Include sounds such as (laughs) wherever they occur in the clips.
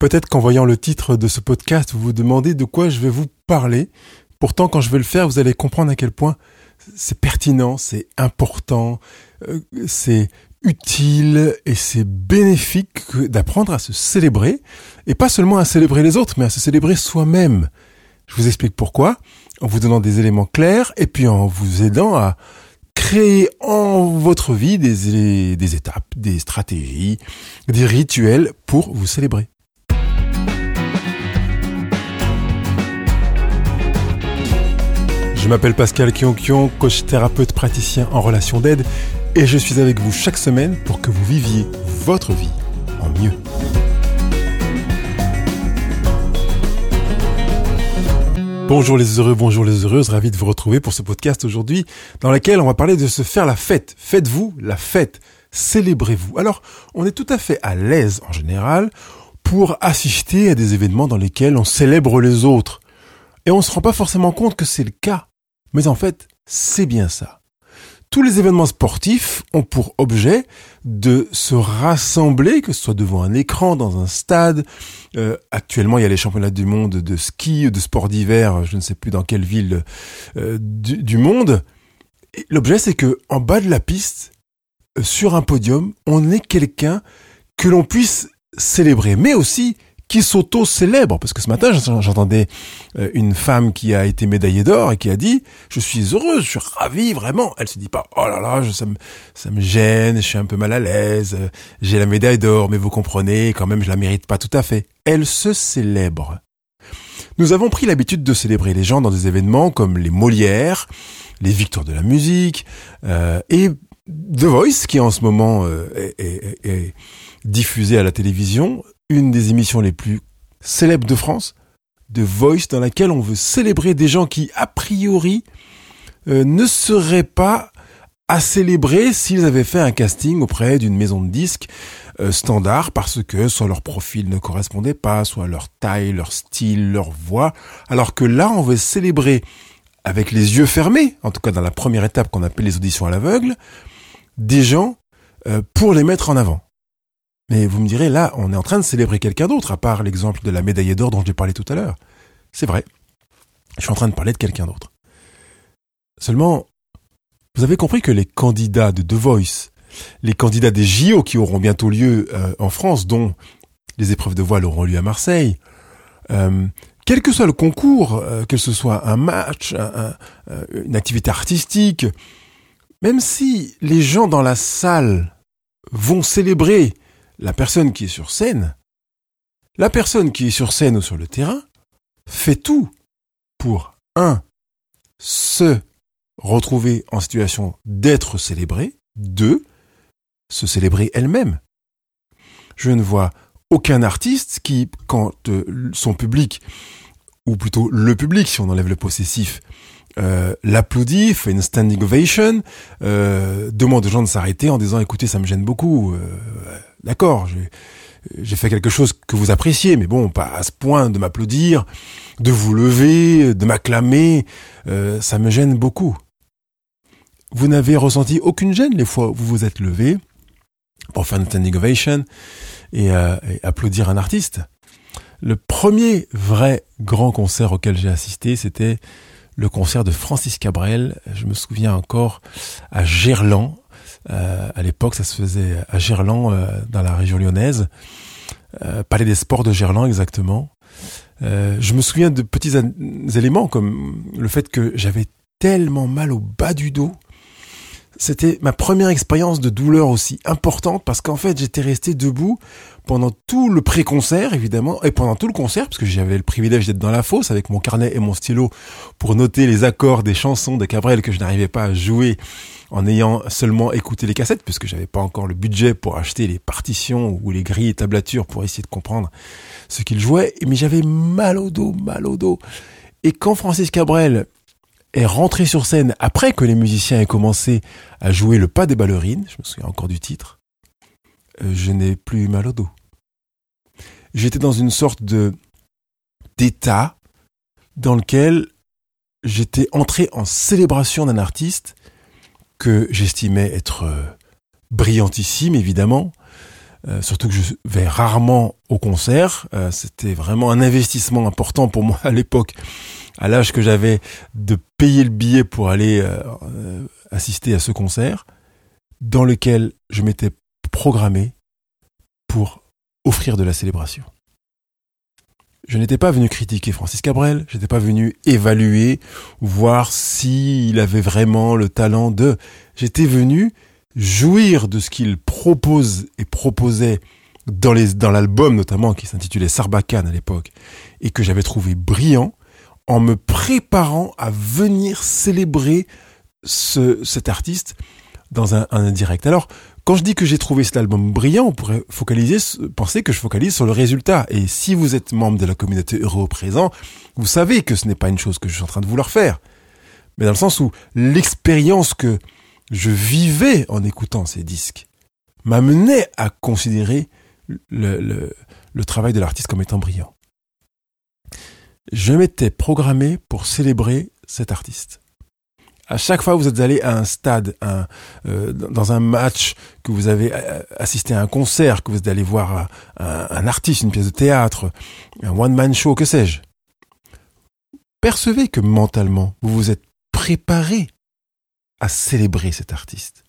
Peut-être qu'en voyant le titre de ce podcast, vous vous demandez de quoi je vais vous parler. Pourtant, quand je vais le faire, vous allez comprendre à quel point c'est pertinent, c'est important, euh, c'est utile et c'est bénéfique d'apprendre à se célébrer, et pas seulement à célébrer les autres, mais à se célébrer soi-même. Je vous explique pourquoi, en vous donnant des éléments clairs, et puis en vous aidant à créer en votre vie des, des étapes, des stratégies, des rituels pour vous célébrer. M'appelle Pascal Kionkion, coach thérapeute praticien en relation d'aide et je suis avec vous chaque semaine pour que vous viviez votre vie en mieux. Bonjour les heureux, bonjour les heureuses, ravi de vous retrouver pour ce podcast aujourd'hui dans lequel on va parler de se faire la fête. Faites-vous la fête, célébrez-vous. Alors, on est tout à fait à l'aise en général pour assister à des événements dans lesquels on célèbre les autres. Et on ne se rend pas forcément compte que c'est le cas. Mais en fait, c'est bien ça. Tous les événements sportifs ont pour objet de se rassembler, que ce soit devant un écran, dans un stade. Euh, actuellement, il y a les championnats du monde de ski, de sport d'hiver, je ne sais plus dans quelle ville euh, du, monde. L'objet, c'est que en bas de la piste, euh, sur un podium, on est quelqu'un que l'on puisse célébrer, mais aussi qui s'auto-célèbre. Parce que ce matin, j'entendais euh, une femme qui a été médaillée d'or et qui a dit, je suis heureuse, je suis ravie, vraiment. Elle se dit pas, oh là là, ça, me, ça me gêne, je suis un peu mal à l'aise, euh, j'ai la médaille d'or, mais vous comprenez, quand même, je la mérite pas tout à fait. Elle se célèbre. Nous avons pris l'habitude de célébrer les gens dans des événements comme les Molières, les victoires de la musique, euh, et The Voice, qui en ce moment est, est, est diffusé à la télévision, une des émissions les plus célèbres de France, de Voice, dans laquelle on veut célébrer des gens qui, a priori, euh, ne seraient pas à célébrer s'ils avaient fait un casting auprès d'une maison de disques euh, standard parce que soit leur profil ne correspondait pas, soit leur taille, leur style, leur voix. Alors que là, on veut célébrer avec les yeux fermés, en tout cas dans la première étape qu'on appelle les auditions à l'aveugle, des gens euh, pour les mettre en avant. Mais vous me direz, là, on est en train de célébrer quelqu'un d'autre, à part l'exemple de la médaille d'or dont j'ai parlé tout à l'heure. C'est vrai. Je suis en train de parler de quelqu'un d'autre. Seulement, vous avez compris que les candidats de The Voice, les candidats des JO qui auront bientôt lieu euh, en France, dont les épreuves de voile auront lieu à Marseille, euh, quel que soit le concours, euh, que ce soit un match, une activité artistique, même si les gens dans la salle vont célébrer la personne qui est sur scène, la personne qui est sur scène ou sur le terrain, fait tout pour, un, se retrouver en situation d'être célébrée, deux, se célébrer elle-même. Je ne vois aucun artiste qui, quand euh, son public, ou plutôt le public, si on enlève le possessif, euh, l'applaudit, fait une standing ovation, euh, demande aux gens de s'arrêter en disant écoutez ça me gêne beaucoup, d'accord, j'ai fait quelque chose que vous appréciez, mais bon, pas à ce point de m'applaudir, de vous lever, de m'acclamer, euh, ça me gêne beaucoup. Vous n'avez ressenti aucune gêne les fois où vous vous êtes levé pour faire une standing ovation et, euh, et applaudir un artiste? Le premier vrai grand concert auquel j'ai assisté, c'était le concert de Francis Cabrel. Je me souviens encore à Gerland, à l'époque, ça se faisait à Gerland, euh, dans la région lyonnaise. Euh, Palais des Sports de Gerland, exactement. je me souviens de petits éléments comme le fait que j'avais tellement mal au bas du dos. C'était ma première expérience de douleur aussi importante parce qu'en fait j'étais resté debout pendant tout le pré-concert évidemment et pendant tout le concert parce que j'avais le privilège d'être dans la fosse avec mon carnet et mon stylo pour noter les accords des chansons de Cabrel que je n'arrivais pas à jouer en ayant seulement écouté les cassettes, puisque j'avais pas encore le budget pour acheter les partitions ou les grilles et tablatures pour essayer de comprendre ce qu'il jouait, mais j'avais mal au dos, mal au dos. Et quand Francis Cabrel est rentré sur scène après que les musiciens aient commencé à jouer le pas des ballerines, je me souviens encore du titre, euh, je n'ai plus mal au dos. J'étais dans une sorte de d'état dans lequel j'étais entré en célébration d'un artiste que j'estimais être euh, brillantissime, évidemment, euh, surtout que je vais rarement au concert. Euh, c'était vraiment un investissement important pour moi à l'époque, à l'âge que j'avais, de payer le billet pour aller assister à ce concert, dans lequel je m'étais programmé pour offrir de la célébration. Je n'étais pas venu critiquer Francis Cabrel, je n'étais pas venu évaluer, voir s'il avait vraiment le talent de. J'étais venu jouir de ce qu'il propose et proposait dans l'album notamment qui s'intitulait Sarbacane à l'époque et que j'avais trouvé brillant en me préparant à venir célébrer ce, cet artiste dans un, un direct. Alors, quand je dis que j'ai trouvé cet album brillant, on pourrait focaliser, penser que je focalise sur le résultat. Et si vous êtes membre de la communauté Euro présent, vous savez que ce n'est pas une chose que je suis en train de vouloir faire. Mais dans le sens où l'expérience que je vivais en écoutant ces disques m'amenait à considérer le travail de l'artiste comme étant brillant. Je m'étais programmé pour célébrer cet artiste. À chaque fois que vous êtes allé à un stade, un, euh, dans un match, que vous avez euh, assisté à un concert, que vous êtes allé voir un, un artiste, une pièce de théâtre, un one-man show, que sais-je, percevez que mentalement, vous vous êtes préparé à célébrer cet artiste.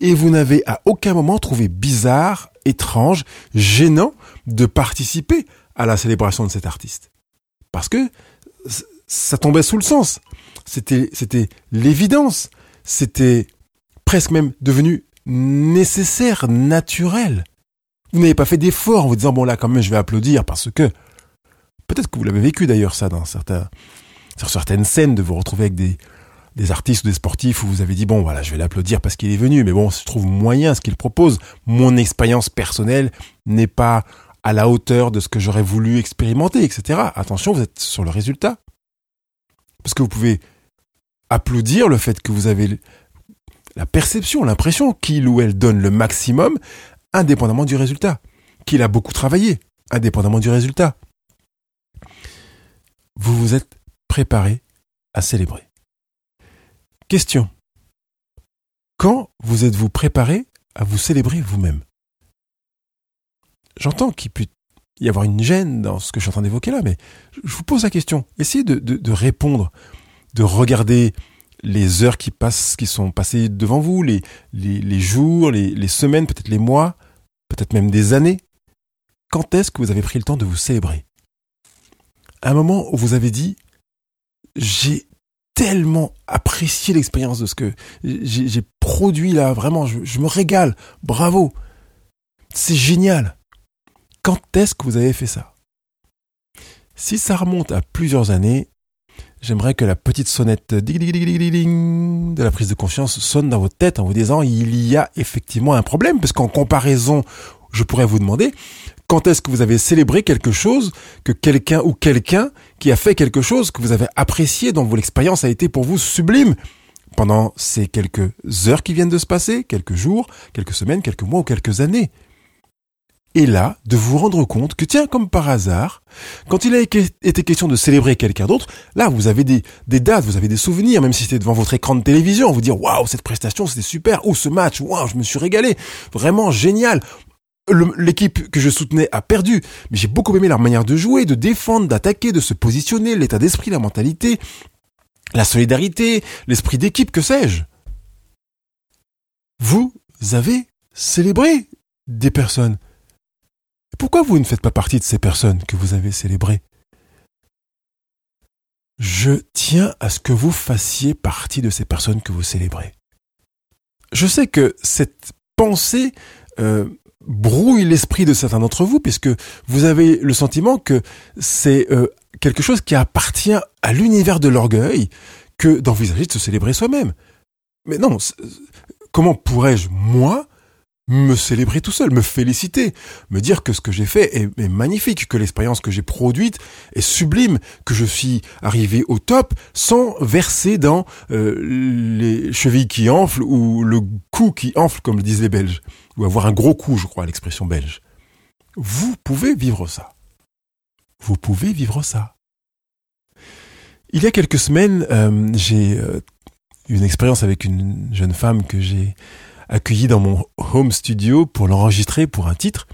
Et vous n'avez à aucun moment trouvé bizarre, étrange, gênant de participer à la célébration de cet artiste. Parce que ça tombait sous le sens. C'était, c'était l'évidence. C'était presque même devenu nécessaire, naturel. Vous n'avez pas fait d'effort en vous disant, bon là, quand même, je vais applaudir parce que, peut-être que vous l'avez vécu d'ailleurs, ça, dans certains, sur certaines scènes, de vous retrouver avec des, des artistes ou des sportifs où vous avez dit bon voilà je vais l'applaudir parce qu'il est venu mais bon je trouve moyen ce qu'il propose mon expérience personnelle n'est pas à la hauteur de ce que j'aurais voulu expérimenter etc attention vous êtes sur le résultat parce que vous pouvez applaudir le fait que vous avez la perception l'impression qu'il ou elle donne le maximum indépendamment du résultat. Qu'il a beaucoup travaillé indépendamment du résultat. Vous vous êtes préparé à célébrer. Question. Quand vous êtes-vous préparé à vous célébrer vous-même? J'entends qu'il peut y avoir une gêne dans ce que je suis en train d'évoquer là, mais je vous pose la question. Essayez de, de, répondre, de regarder les heures qui passent, qui sont passées devant vous, les, jours, les, les semaines, peut-être les mois, peut-être même des années. Quand est-ce que vous avez pris le temps de vous célébrer? Un moment où vous avez dit, j'ai tellement apprécié l'expérience de ce que j'ai produit là. Vraiment, je, me régale. Bravo. C'est génial. Quand est-ce que vous avez fait ça? Si ça remonte à plusieurs années, j'aimerais que la petite sonnette de la prise de conscience sonne dans votre tête en vous disant il y a effectivement un problème, parce qu'en comparaison, je pourrais vous demander quand est-ce que vous avez célébré quelque chose que quelqu'un ou quelqu'un qui a fait quelque chose que vous avez apprécié, dont l'expérience a été pour vous sublime? Pendant ces quelques heures qui viennent de se passer, quelques jours, quelques semaines, quelques mois ou quelques années et là, de vous rendre compte que tiens, comme par hasard, quand il a été question de célébrer quelqu'un d'autre, là, vous avez des, des dates, vous avez des souvenirs, même si c'était devant votre écran de télévision, vous dire, waouh, cette prestation, c'était super, ou ce match, waouh, je me suis régalé, vraiment génial l'équipe que je soutenais a perdu, mais j'ai beaucoup aimé leur manière de jouer, de défendre, d'attaquer, de se positionner, l'état d'esprit, la mentalité, la solidarité, l'esprit d'équipe, que sais-je. Vous avez célébré des personnes. Pourquoi vous ne faites pas partie de ces personnes que vous avez célébrées? Je tiens à ce que vous fassiez partie de ces personnes que vous célébrez. Je sais que cette pensée euh, brouille l'esprit de certains d'entre vous, puisque vous avez le sentiment que c'est euh, quelque chose qui appartient à l'univers de l'orgueil que d'envisager de se célébrer soi-même. Mais non, comment pourrais-je, moi, me célébrer tout seul, me féliciter, me dire que ce que j'ai fait est, magnifique, que l'expérience que j'ai produite est sublime, que je suis arrivé au top sans verser dans euh, les chevilles qui enflent ou le cou qui enfle, comme le disent les Belges, ou avoir un gros cou, je crois, l'expression belge. Vous pouvez vivre ça. Vous pouvez vivre ça. Il y a quelques semaines, euh, j'ai eu une expérience avec une jeune femme que j'ai accueillie dans mon home studio pour l'enregistrer pour un titre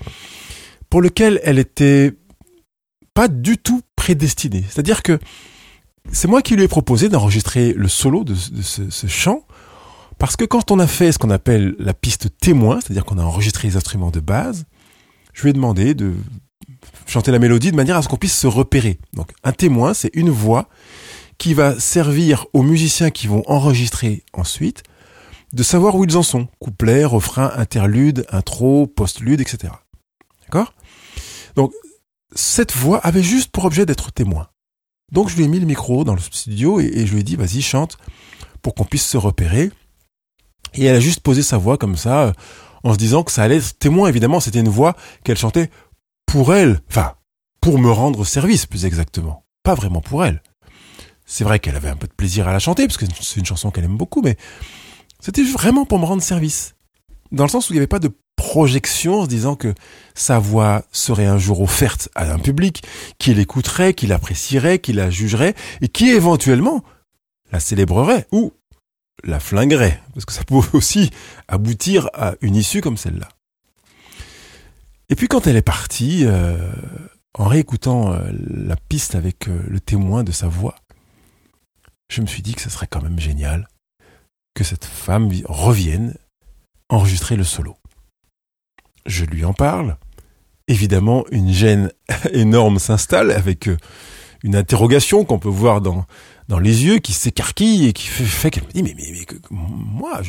pour lequel elle était pas du tout prédestinée. C'est-à-dire que c'est moi qui lui ai proposé d'enregistrer le solo de, ce, ce, chant, parce que quand on a fait ce qu'on appelle la piste témoin, c'est-à-dire qu'on a enregistré les instruments de base, je lui ai demandé de chanter la mélodie de manière à ce qu'on puisse se repérer. Donc un témoin, c'est une voix qui va servir aux musiciens qui vont enregistrer ensuite de savoir où ils en sont. Couplet, refrain, interlude, intro, postlude, etc. D'accord? Donc cette voix avait juste pour objet d'être témoin. Donc je lui ai mis le micro dans le studio et, je lui ai dit vas-y chante pour qu'on puisse se repérer. Et elle a juste posé sa voix comme ça euh, en se disant que ça allait être témoin évidemment c'était une voix qu'elle chantait pour elle, enfin pour me rendre service plus exactement, pas vraiment pour elle. C'est vrai qu'elle avait un peu de plaisir à la chanter parce que c'est une chanson qu'elle aime beaucoup mais c'était vraiment pour me rendre service. Dans le sens où il n'y avait pas de projection en se disant que sa voix serait un jour offerte à un public qui l'écouterait, qui l'apprécierait, qui la jugerait et qui éventuellement la célébrerait ou la flinguerait. Parce que ça peut aussi aboutir à une issue comme celle-là. Et puis quand elle est partie, euh, en réécoutant euh, la piste avec euh, le témoin de sa voix, je me suis dit que ce serait quand même génial que cette femme revienne enregistrer le solo. Je lui en parle. Évidemment, une gêne (laughs) énorme s'installe avec euh, une interrogation qu'on peut voir dans, les yeux qui s'écarquille et qui fait, qu'elle me dit mais, moi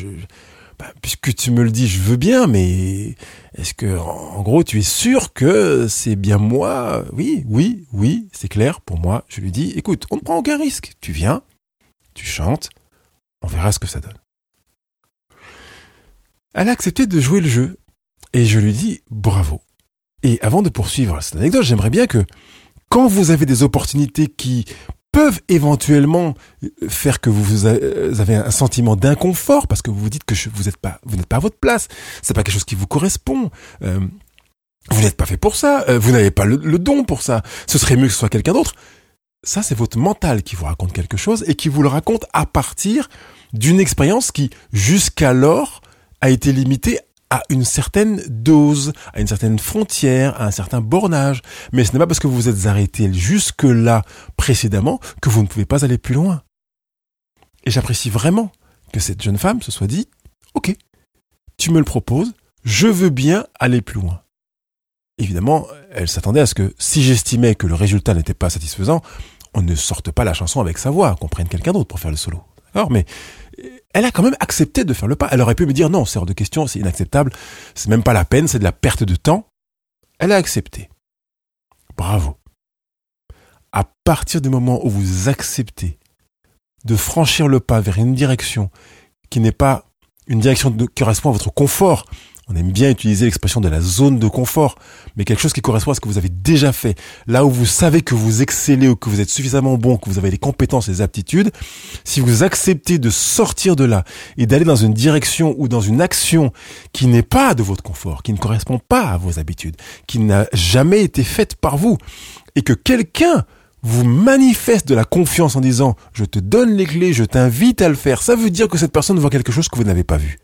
bah, puisque tu me le dis je veux bien mais est-ce que en gros tu es sûr que c'est bien moi? Oui oui oui c'est clair. Pour moi je lui dis écoute on ne prend aucun risque. Tu viens tu chantes on verra ce que ça donne elle a accepté de jouer le jeu et je lui dis bravo. Et avant de poursuivre cette anecdote, j'aimerais bien que quand vous avez des opportunités qui peuvent éventuellement faire que vous avez un sentiment d'inconfort parce que vous vous dites que vous n'êtes pas vous n'êtes pas à votre place, c'est pas quelque chose qui vous correspond. Euh, vous n'êtes pas fait pour ça, euh, vous n'avez pas le, le, don pour ça. Ce serait mieux que ce soit quelqu'un d'autre. Ça, c'est votre mental qui vous raconte quelque chose et qui vous le raconte à partir d'une expérience qui, jusqu'alors, a été limitée à une certaine dose, à une certaine frontière, à un certain bornage. Mais ce n'est pas parce que vous vous êtes arrêté jusque-là précédemment que vous ne pouvez pas aller plus loin. Et j'apprécie vraiment que cette jeune femme se soit dit, OK, tu me le proposes, je veux bien aller plus loin. Évidemment, elle s'attendait à ce que si j'estimais que le résultat n'était pas satisfaisant, on ne sorte pas la chanson avec sa voix, qu'on prenne quelqu'un d'autre pour faire le solo. D'accord? Mais elle a quand même accepté de faire le pas. Elle aurait pu me dire non, c'est hors de question, c'est inacceptable, c'est même pas la peine, c'est de la perte de temps. Elle a accepté. Bravo. À partir du moment où vous acceptez de franchir le pas vers une direction qui n'est pas une direction qui correspond à votre confort, on aime bien utiliser l'expression de la zone de confort, mais quelque chose qui correspond à ce que vous avez déjà fait, là où vous savez que vous excellez ou que vous êtes suffisamment bon, que vous avez les compétences et les aptitudes, si vous acceptez de sortir de là et d'aller dans une direction ou dans une action qui n'est pas de votre confort, qui ne correspond pas à vos habitudes, qui n'a jamais été faite par vous, et que quelqu'un vous manifeste de la confiance en disant je te donne les clés, je t'invite à le faire, ça veut dire que cette personne voit quelque chose que vous n'avez pas vu.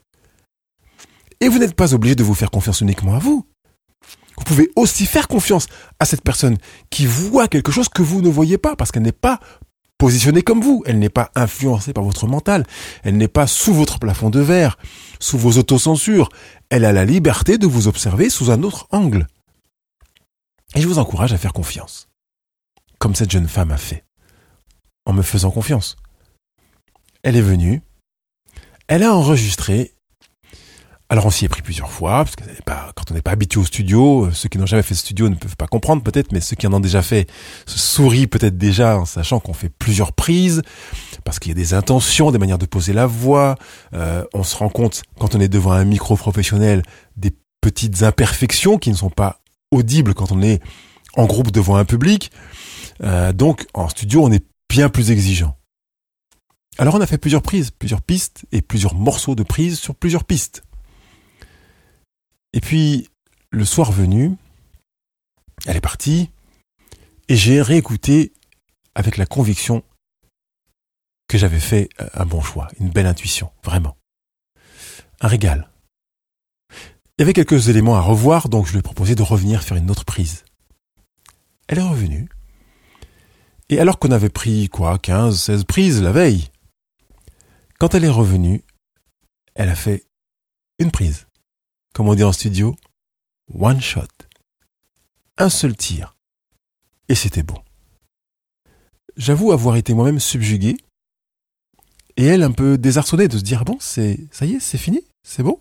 Et vous n'êtes pas obligé de vous faire confiance uniquement à vous. Vous pouvez aussi faire confiance à cette personne qui voit quelque chose que vous ne voyez pas parce qu'elle n'est pas positionnée comme vous. Elle n'est pas influencée par votre mental. Elle n'est pas sous votre plafond de verre, sous vos autocensures. Elle a la liberté de vous observer sous un autre angle. Et je vous encourage à faire confiance. Comme cette jeune femme a fait. En me faisant confiance. Elle est venue. Elle a enregistré alors on s'y est pris plusieurs fois, parce que quand on n'est pas habitué au studio, euh, ceux qui n'ont jamais fait de studio ne peuvent pas comprendre peut-être, mais ceux qui en ont déjà fait se sourient peut-être déjà en sachant qu'on fait plusieurs prises, parce qu'il y a des intentions, des manières de poser la voix. Euh, on se rend compte quand on est devant un micro professionnel des petites imperfections qui ne sont pas audibles quand on est en groupe devant un public. Euh, donc en studio, on est bien plus exigeant. Alors on a fait plusieurs prises, plusieurs pistes et plusieurs morceaux de prises sur plusieurs pistes. Et puis, le soir venu, elle est partie, et j'ai réécouté avec la conviction que j'avais fait un bon choix, une belle intuition, vraiment. Un régal, Il y avait quelques éléments à revoir, donc je lui ai proposé de revenir faire une autre prise. Elle est revenue. Et alors qu'on avait pris, quoi, 15, 16 prises la veille, quand elle est revenue, elle a fait une prise. Comme on dit en studio, one shot. Un seul tir. Et c'était bon. J'avoue avoir été moi-même subjugué. Et elle un peu désarçonnée de se dire, ah bon, c'est, ça y est, c'est fini, c'est bon.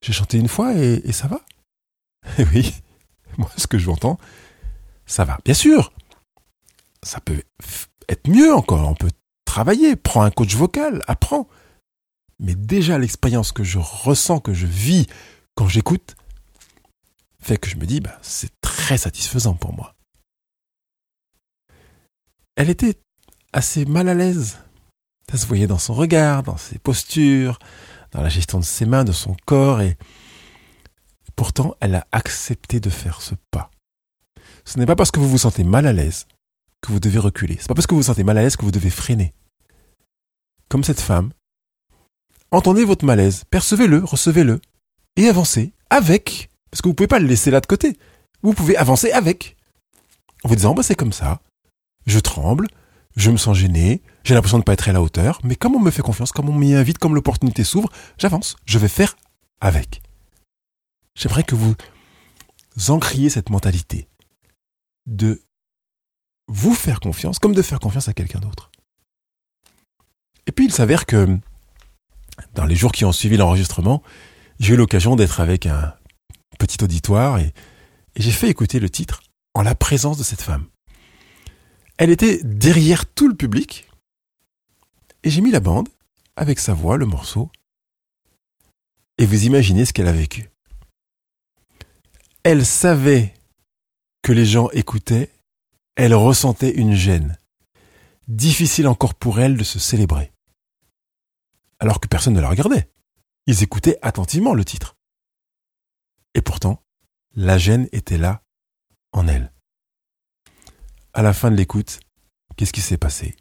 J'ai chanté une fois et, ça va. Et (laughs) oui, moi, ce que je entends, ça va. Bien sûr, ça peut être mieux encore. On peut travailler, prends un coach vocal, apprends. Mais déjà l'expérience que je ressens, que je vis quand j'écoute, fait que je me dis, bah, c'est très satisfaisant pour moi. Elle était assez mal à l'aise. Ça se voyait dans son regard, dans ses postures, dans la gestion de ses mains, de son corps, et pourtant elle a accepté de faire ce pas. Ce n'est pas parce que vous vous sentez mal à l'aise que vous devez reculer. C'est pas parce que vous vous sentez mal à l'aise que vous devez freiner comme cette femme, entendez votre malaise, percevez-le, recevez-le, et avancez avec, parce que vous ne pouvez pas le laisser là de côté. Vous pouvez avancer avec. En vous disant, bah, c'est comme ça. Je tremble, je me sens gêné, j'ai l'impression de ne pas être à la hauteur, mais comme on me fait confiance, comme on m'y invite, comme l'opportunité s'ouvre, j'avance, je vais faire avec. J'aimerais que vous encriez cette mentalité de vous faire confiance comme de faire confiance à quelqu'un d'autre. Et puis il s'avère que dans les jours qui ont suivi l'enregistrement, j'ai eu l'occasion d'être avec un petit auditoire et, j'ai fait écouter le titre en la présence de cette femme. Elle était derrière tout le public et j'ai mis la bande avec sa voix, le morceau. Et vous imaginez ce qu'elle a vécu. Elle savait que les gens écoutaient, elle ressentait une gêne. Difficile encore pour elle de se célébrer alors que personne ne la regardait. Ils écoutaient attentivement le titre. Et pourtant, la gêne était là, en elle. À la fin de l'écoute, qu'est-ce qui s'est passé?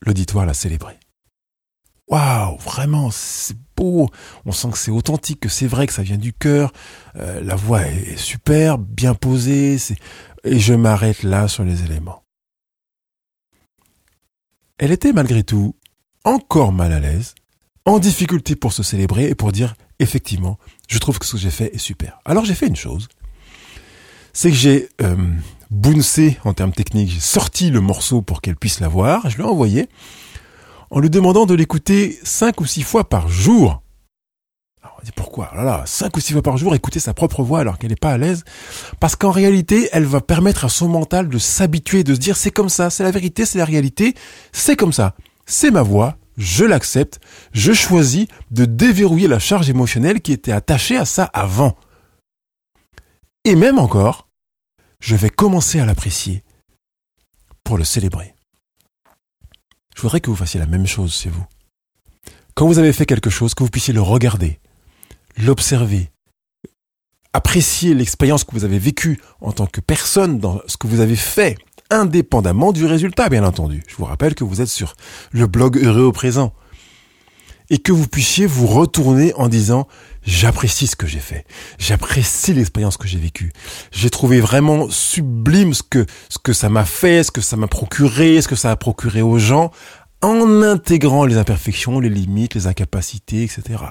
L'auditoire l'a célébré. Waouh, vraiment, c'est beau. On sent que c'est authentique, que c'est vrai, que ça vient du cœur. Euh, la voix est super, bien posée. Et je m'arrête là sur les éléments. Elle était malgré tout encore mal à l'aise, en difficulté pour se célébrer et pour dire effectivement, je trouve que ce que j'ai fait est super. Alors j'ai fait une chose, c'est que j'ai euh, bouncé en termes techniques, j'ai sorti le morceau pour qu'elle puisse l'avoir, je lui ai envoyé en lui demandant de l'écouter cinq ou six fois par jour. Alors on dit pourquoi? Là là, cinq ou six fois par jour, écouter sa propre voix alors qu'elle n'est pas à l'aise, parce qu'en réalité, elle va permettre à son mental de s'habituer, de se dire c'est comme ça, c'est la vérité, c'est la réalité, c'est comme ça c'est ma voix, je l'accepte, je choisis de déverrouiller la charge émotionnelle qui était attachée à ça avant. Et même encore, je vais commencer à l'apprécier pour le célébrer. Je voudrais que vous fassiez la même chose chez vous. Quand vous avez fait quelque chose, que vous puissiez le regarder, l'observer, apprécier l'expérience que vous avez vécue en tant que personne dans ce que vous avez fait indépendamment du résultat, bien entendu. Je vous rappelle que vous êtes sur le blog Heureux au présent. Et que vous puissiez vous retourner en disant j'apprécie ce que j'ai fait, j'apprécie l'expérience que j'ai vécue. J'ai trouvé vraiment sublime ce que ce que ça m'a fait, ce que ça m'a procuré, ce que ça a procuré aux gens, en intégrant les imperfections, les limites, les incapacités, etc.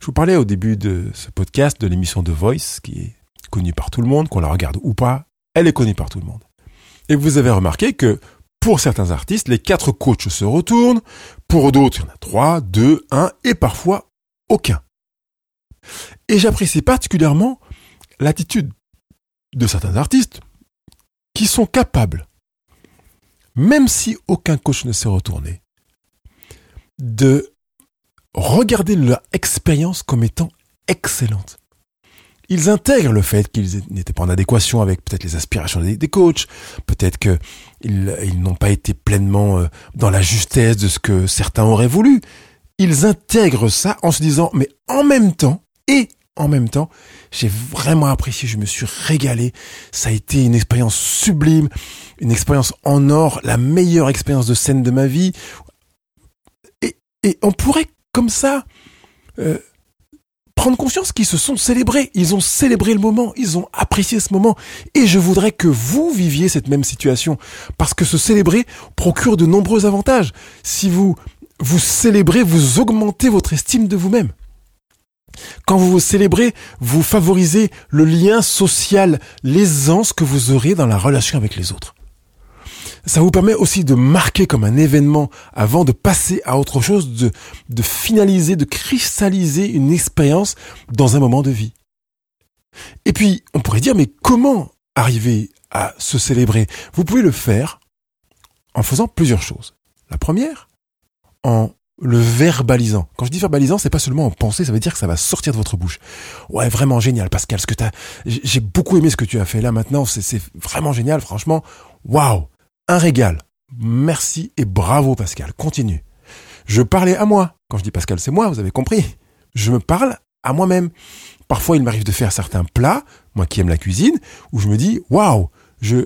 Je vous parlais au début de ce podcast de l'émission The Voice, qui est connue par tout le monde, qu'on la regarde ou pas, elle est connue par tout le monde. Et vous avez remarqué que pour certains artistes, les quatre coachs se retournent, pour d'autres, il y en a trois, deux, un, et parfois aucun. Et j'apprécie particulièrement l'attitude de certains artistes qui sont capables, même si aucun coach ne s'est retourné, de regarder leur expérience comme étant excellente ils intègrent le fait qu'ils n'étaient pas en adéquation avec peut-être les aspirations des, coachs, peut-être qu'ils ils, n'ont pas été pleinement euh, dans la justesse de ce que certains auraient voulu. Ils intègrent ça en se disant, mais en même temps, et en même temps, j'ai vraiment apprécié, je me suis régalé. Ça a été une expérience sublime, une expérience en or, la meilleure expérience de scène de ma vie. Et, et on pourrait comme ça euh, conscience qu'ils se sont célébrés. Ils ont célébré le moment. Ils ont apprécié ce moment. Et je voudrais que vous viviez cette même situation. Parce que se célébrer procure de nombreux avantages. Si vous vous célébrez, vous augmentez votre estime de vous-même. Quand vous vous célébrez, vous favorisez le lien social, l'aisance que vous aurez dans la relation avec les autres. Ça vous permet aussi de marquer comme un événement avant de passer à autre chose, de, finaliser, de cristalliser une expérience dans un moment de vie. Et puis, on pourrait dire, mais comment arriver à se célébrer? Vous pouvez le faire en faisant plusieurs choses. La première, en le verbalisant. Quand je dis verbalisant, c'est pas seulement en pensée, ça veut dire que ça va sortir de votre bouche. Ouais, vraiment génial, Pascal, ce que t'as, j'ai beaucoup aimé ce que tu as fait là maintenant, c'est vraiment génial, franchement. Waouh! Un régal. Merci et bravo, Pascal. Continue. Je parlais à moi. Quand je dis Pascal, c'est moi, vous avez compris. Je me parle à moi-même. Parfois, il m'arrive de faire certains plats, moi qui aime la cuisine, où je me dis, waouh, je,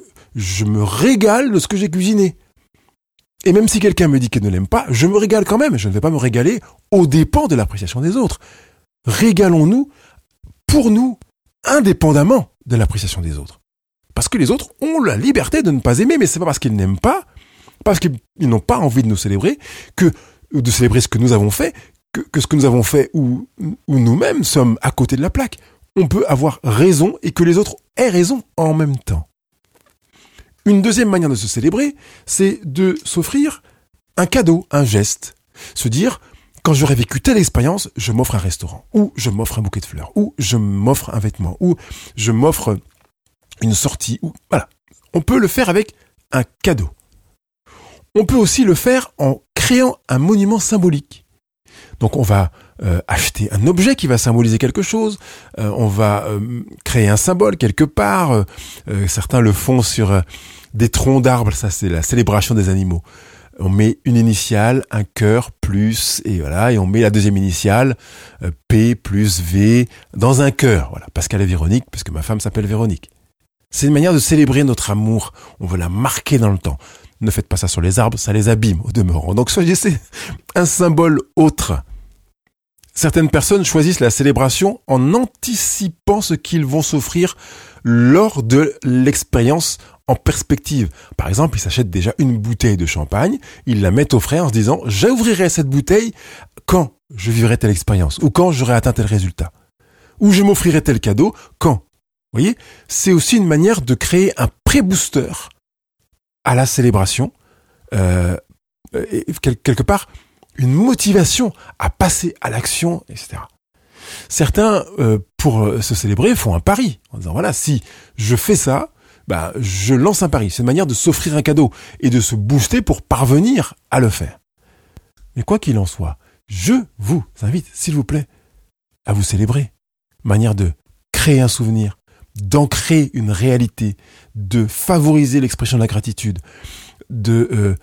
me régale de ce que j'ai cuisiné. Et même si quelqu'un me dit qu'il ne l'aime pas, je me régale quand même. Je ne vais pas me régaler au dépens de l'appréciation des autres. Régalons-nous pour nous, indépendamment de l'appréciation des autres. Parce que les autres ont la liberté de ne pas aimer, mais c'est pas parce qu'ils n'aiment pas, parce qu'ils n'ont pas envie de nous célébrer, que de célébrer ce que nous avons fait, que, ce que nous avons fait ou, ou nous-mêmes sommes à côté de la plaque. On peut avoir raison et que les autres aient raison en même temps. Une deuxième manière de se célébrer, c'est de s'offrir un cadeau, un geste. Se dire, quand j'aurai vécu telle expérience, je m'offre un restaurant, ou je m'offre un bouquet de fleurs, ou je m'offre un vêtement, ou je m'offre une sortie, ou voilà. On peut le faire avec un cadeau. On peut aussi le faire en créant un monument symbolique. Donc on va euh, acheter un objet qui va symboliser quelque chose, euh, on va euh, créer un symbole quelque part, certains le font sur des troncs d'arbres, ça c'est la célébration des animaux. On met une initiale, un cœur plus et voilà et on met la deuxième initiale P plus V dans un cœur. Voilà, Pascal et Véronique, parce que ma femme s'appelle Véronique. C'est une manière de célébrer notre amour. On veut la marquer dans le temps. Ne faites pas ça sur les arbres, ça les abîme au demeurant. Donc choisissez un symbole autre. Certaines personnes choisissent la célébration en anticipant ce qu'ils vont s'offrir lors de l'expérience en perspective. Par exemple, ils s'achètent déjà une bouteille de champagne, ils la mettent au frais en se disant j'ouvrirai cette bouteille quand je vivrai telle expérience ou quand j'aurai atteint tel résultat. Ou je m'offrirai tel cadeau quand. Vous voyez, c'est aussi une manière de créer un pré-booster à la célébration. Euh, et quelque part, une motivation à passer à l'action, etc. Certains, euh, pour euh, se célébrer, font un pari en disant voilà, si je fais ça, bah, je lance un pari. C'est une manière de s'offrir un cadeau et de se booster pour parvenir à le faire. Mais quoi qu'il en soit, je vous invite, s'il vous plaît, à vous célébrer. Manière de créer un souvenir, d'ancrer une réalité, de favoriser l'expression de la gratitude, de euh,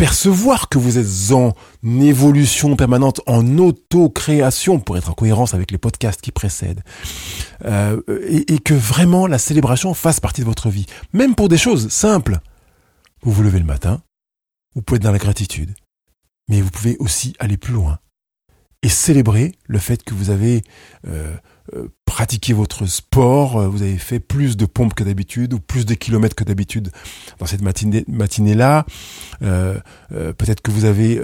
percevoir que vous êtes en évolution permanente, en auto-création, pour être en cohérence avec les podcasts qui précèdent, euh, et, que vraiment la célébration fasse partie de votre vie, même pour des choses simples. Vous vous levez le matin, vous pouvez être dans la gratitude, mais vous pouvez aussi aller plus loin et célébrer le fait que vous avez euh, euh, pratiqué votre sport, euh, vous avez fait plus de pompes que d'habitude ou plus de kilomètres que d'habitude dans cette matinée, matinée-là. Peut-être que vous avez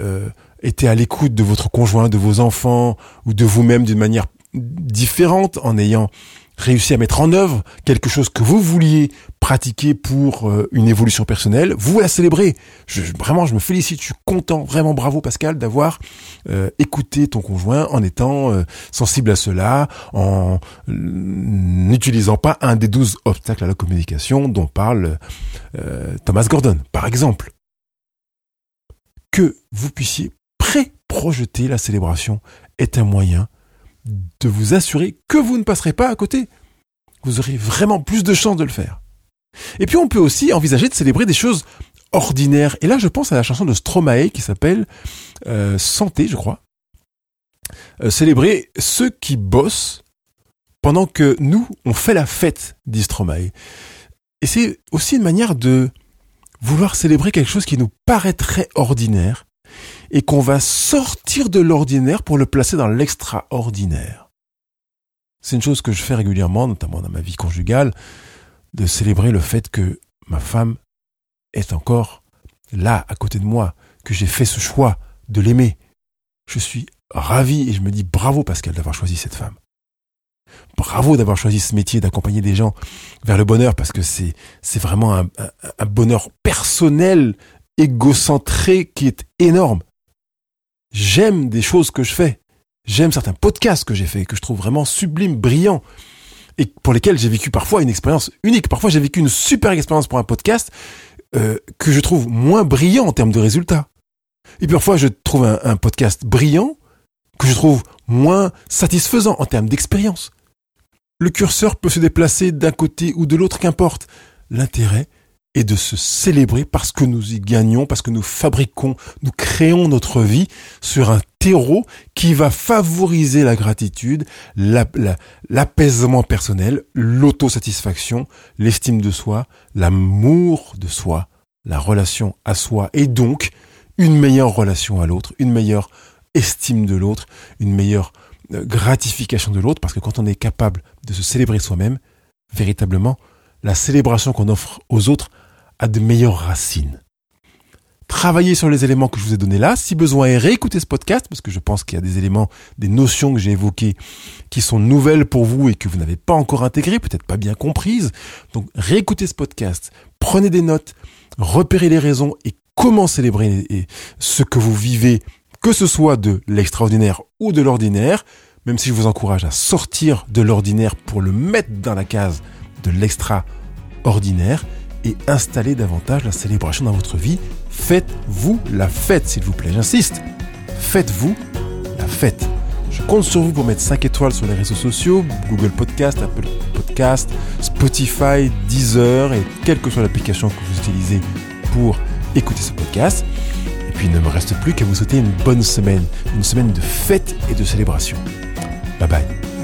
été à l'écoute de votre conjoint, de vos enfants ou de vous-même d'une manière différente en ayant réussi à mettre en œuvre quelque chose que vous vouliez pratiquer pour euh, une évolution personnelle, vous la célébrez. Je, vraiment, je me félicite, je suis content, vraiment bravo Pascal d'avoir euh, écouté ton conjoint en étant euh, sensible à cela, en n'utilisant pas un des douze obstacles à la communication dont parle Thomas Gordon, par exemple. Que vous puissiez pré-projeter la célébration est un moyen de vous assurer que vous ne passerez pas à côté. Vous aurez vraiment plus de chances de le faire. Et puis on peut aussi envisager de célébrer des choses ordinaires. Et là, je pense à la chanson de Stromae qui s'appelle euh, Santé, je crois. Euh, célébrer ceux qui bossent pendant que nous, on fait la fête, dit Stromae. Et c'est aussi une manière de vouloir célébrer quelque chose qui nous paraîtrait ordinaire et qu'on va sortir de l'ordinaire pour le placer dans l'extraordinaire. C'est une chose que je fais régulièrement, notamment dans ma vie conjugale, de célébrer le fait que ma femme est encore là, à côté de moi, que j'ai fait ce choix de l'aimer. Je suis ravi et je me dis bravo Pascal d'avoir choisi cette femme. Bravo d'avoir choisi ce métier d'accompagner des gens vers le bonheur parce que c'est vraiment un, un bonheur personnel, égocentré qui est énorme. J'aime des choses que je fais. J'aime certains podcasts que j'ai faits, que je trouve vraiment sublimes, brillants, et pour lesquels j'ai vécu parfois une expérience unique. Parfois, j'ai vécu une super expérience pour un podcast euh, que je trouve moins brillant en termes de résultats. Et parfois, je trouve un, un podcast brillant que je trouve moins satisfaisant en termes d'expérience. Le curseur peut se déplacer d'un côté ou de l'autre, qu'importe. L'intérêt, et de se célébrer parce que nous y gagnons, parce que nous fabriquons, nous créons notre vie sur un terreau qui va favoriser la gratitude, l'apaisement personnel, l'autosatisfaction, l'estime de soi, l'amour de soi, la relation à soi et donc une meilleure relation à l'autre, une meilleure estime de l'autre, une meilleure euh, gratification de l'autre parce que quand on est capable de se célébrer soi-même, véritablement, la célébration qu'on offre aux autres a de meilleures racines. Travaillez sur les éléments que je vous ai donnés là. Si besoin, et réécoutez ce podcast, parce que je pense qu'il y a des éléments, des notions que j'ai évoquées qui sont nouvelles pour vous et que vous n'avez pas encore intégrées, peut-être pas bien comprises. Donc, réécoutez ce podcast, prenez des notes, repérez les raisons et comment célébrer ce que vous vivez, que ce soit de l'extraordinaire ou de l'ordinaire, même si je vous encourage à sortir de l'ordinaire pour le mettre dans la case de l'extraordinaire et installez davantage la célébration dans votre vie. Faites-vous la fête, s'il vous plaît. J'insiste. Faites-vous la fête. Je compte sur vous pour mettre 5 étoiles sur les réseaux sociaux, Google Podcast, Apple Podcast, Spotify, Deezer et quelle que soit l'application que vous utilisez pour écouter ce podcast. Et puis il ne me reste plus qu'à vous souhaiter une bonne semaine, une semaine de fête et de célébration. Bye bye.